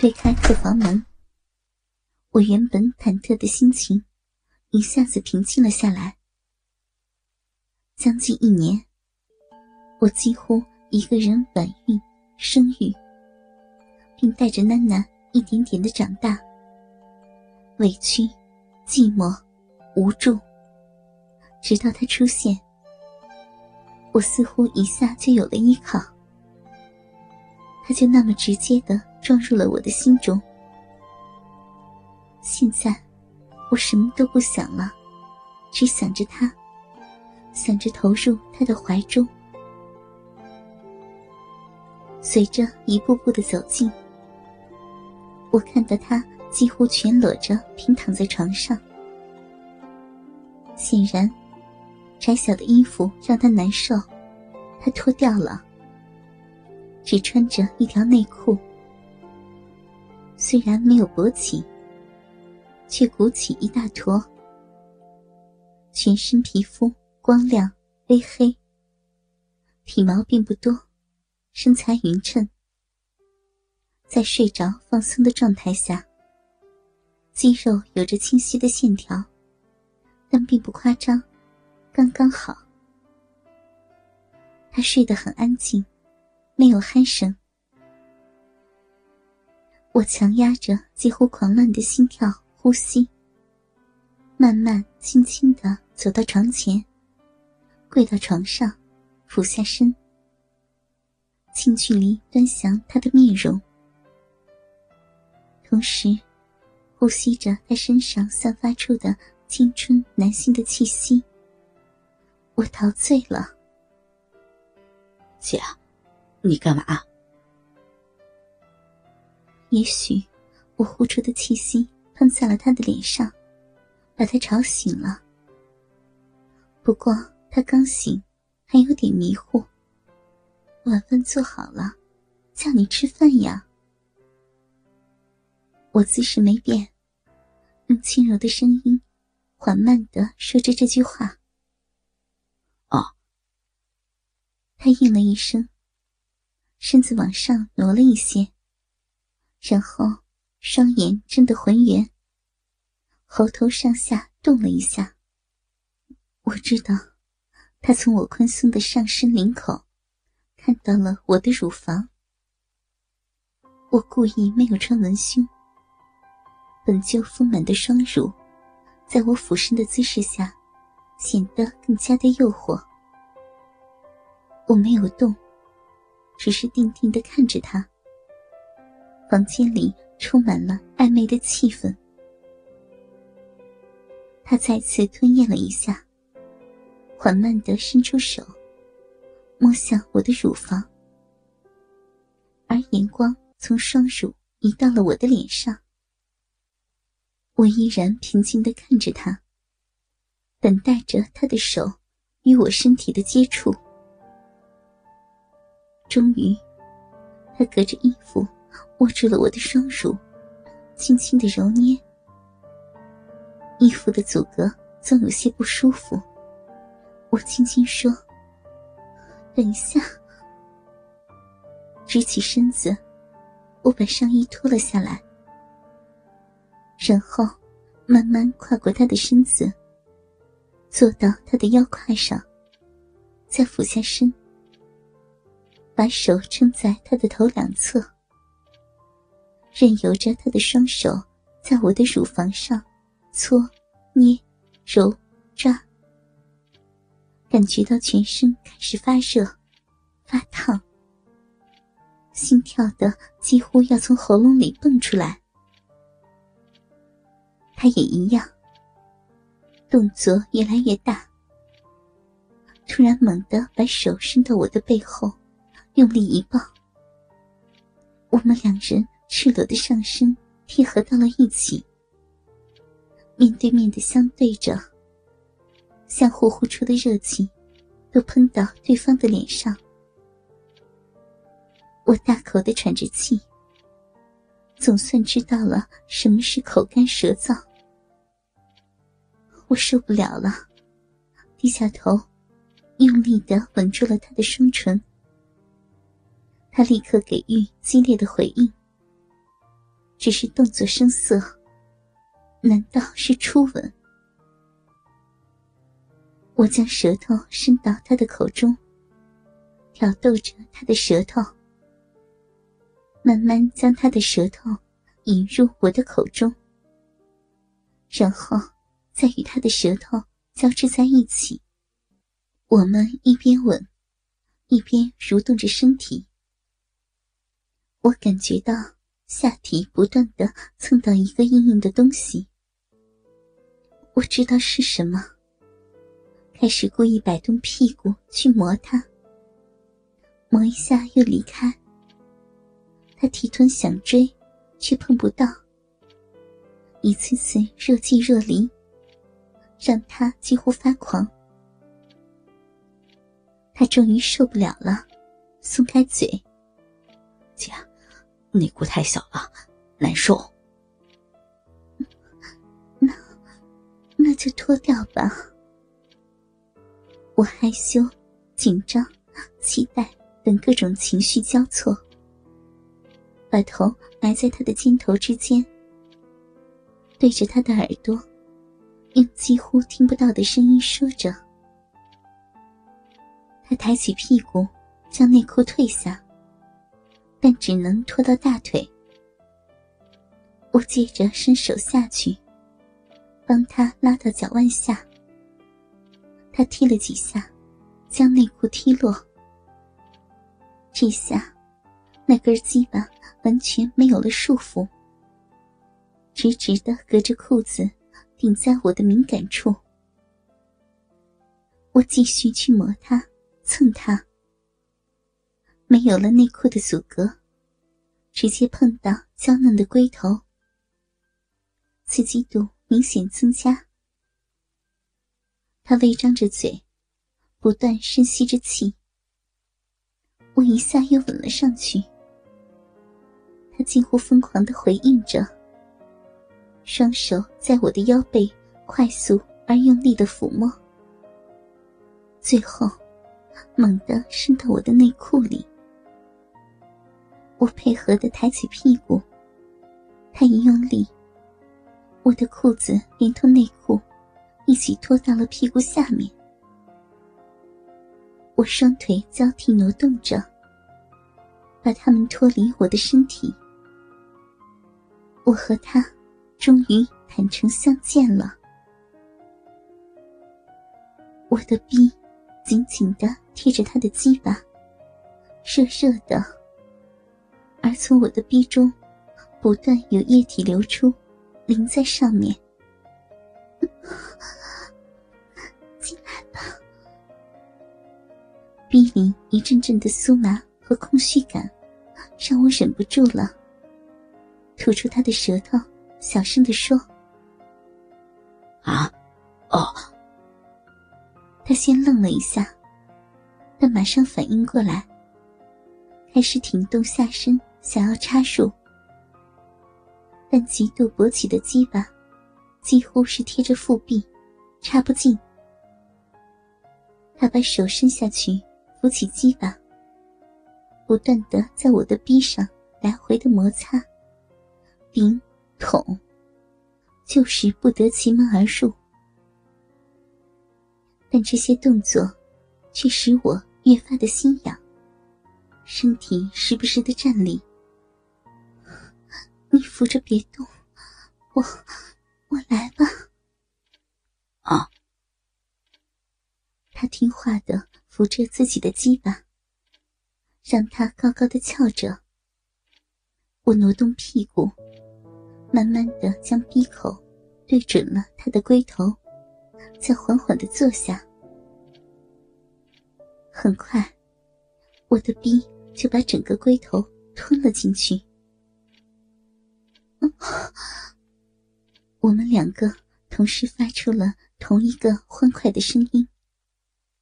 推开客房门，我原本忐忑的心情一下子平静了下来。将近一年，我几乎一个人怀孕、生育，并带着囡囡一点点的长大。委屈、寂寞、无助，直到他出现，我似乎一下就有了依靠。他就那么直接的撞入了我的心中。现在，我什么都不想了，只想着他，想着投入他的怀中。随着一步步的走近，我看到他。几乎全裸着平躺在床上，显然，窄小的衣服让他难受，他脱掉了，只穿着一条内裤。虽然没有勃起，却鼓起一大坨，全身皮肤光亮微黑，体毛并不多，身材匀称，在睡着放松的状态下。肌肉有着清晰的线条，但并不夸张，刚刚好。他睡得很安静，没有鼾声。我强压着几乎狂乱的心跳、呼吸，慢慢、轻轻的走到床前，跪到床上，俯下身，近距离端详他的面容，同时。呼吸着他身上散发出的青春男性的气息，我陶醉了。姐，你干嘛？也许我呼出的气息喷在了他的脸上，把他吵醒了。不过他刚醒，还有点迷糊。晚饭做好了，叫你吃饭呀。我姿势没变，用轻柔的声音，缓慢的说着这句话。哦。他应了一声，身子往上挪了一些，然后双眼睁得浑圆，喉头上下动了一下。我知道，他从我宽松的上身领口，看到了我的乳房。我故意没有穿文胸。本就丰满的双乳，在我俯身的姿势下，显得更加的诱惑。我没有动，只是定定的看着他。房间里充满了暧昧的气氛。他再次吞咽了一下，缓慢的伸出手，摸向我的乳房，而眼光从双乳移到了我的脸上。我依然平静的看着他，等待着他的手与我身体的接触。终于，他隔着衣服握住了我的双乳，轻轻的揉捏。衣服的阻隔总有些不舒服，我轻轻说：“等一下。”直起身子，我把上衣脱了下来。然后，慢慢跨过他的身子，坐到他的腰胯上，再俯下身，把手撑在他的头两侧，任由着他的双手在我的乳房上搓、捏、揉、抓，感觉到全身开始发热、发烫，心跳的几乎要从喉咙里蹦出来。他也一样，动作越来越大。突然猛地把手伸到我的背后，用力一抱。我们两人赤裸的上身贴合到了一起，面对面的相对着，相互呼出的热气都喷到对方的脸上。我大口的喘着气，总算知道了什么是口干舌燥。我受不了了，低下头，用力的吻住了他的双唇。他立刻给予激烈的回应，只是动作生涩，难道是初吻？我将舌头伸到他的口中，挑逗着他的舌头，慢慢将他的舌头引入我的口中，然后再与他的舌头交织在一起。我们一边吻，一边蠕动着身体。我感觉到下体不断的蹭到一个硬硬的东西，我知道是什么。开始故意摆动屁股去磨它，磨一下又离开。他提臀想追，却碰不到。一次次若即若离，让他几乎发狂。他终于受不了了，松开嘴：“讲，内裤太小了，难受。”那，那就脱掉吧。我害羞、紧张、期待等各种情绪交错，把头埋在他的肩头之间，对着他的耳朵，用几乎听不到的声音说着。他抬起屁股，将内裤褪下，但只能拖到大腿。我接着伸手下去，帮他拉到脚腕下。他踢了几下，将内裤踢落。这下，那根鸡巴完全没有了束缚，直直的隔着裤子顶在我的敏感处。我继续去磨它、蹭它，没有了内裤的阻隔，直接碰到娇嫩的龟头，刺激度明显增加。他微张着嘴，不断深吸着气。我一下又吻了上去，他近乎疯狂的回应着，双手在我的腰背快速而用力的抚摸，最后猛地伸到我的内裤里。我配合的抬起屁股，他一用力，我的裤子连同内裤。一起拖到了屁股下面，我双腿交替挪动着，把他们脱离我的身体。我和他终于坦诚相见了。我的臂紧紧的贴着他的鸡巴，热热的，而从我的鼻中不断有液体流出，淋在上面。进来吧逼里一阵阵的酥麻和空虚感，让我忍不住了。吐出他的舌头，小声的说：“啊，哦。”他先愣了一下，但马上反应过来，开始挺动下身，想要插入，但极度勃起的鸡巴几乎是贴着腹壁，插不进。他把手伸下去。扶起鸡巴，不断的在我的臂上来回的摩擦，顶捅，就是不得其门而入。但这些动作，却使我越发的心痒，身体时不时的站立。你扶着别动，我我来吧。啊，他听话的。扶着自己的鸡巴，让他高高的翘着。我挪动屁股，慢慢的将鼻口对准了他的龟头，再缓缓的坐下。很快，我的逼就把整个龟头吞了进去。我们两个同时发出了同一个欢快的声音。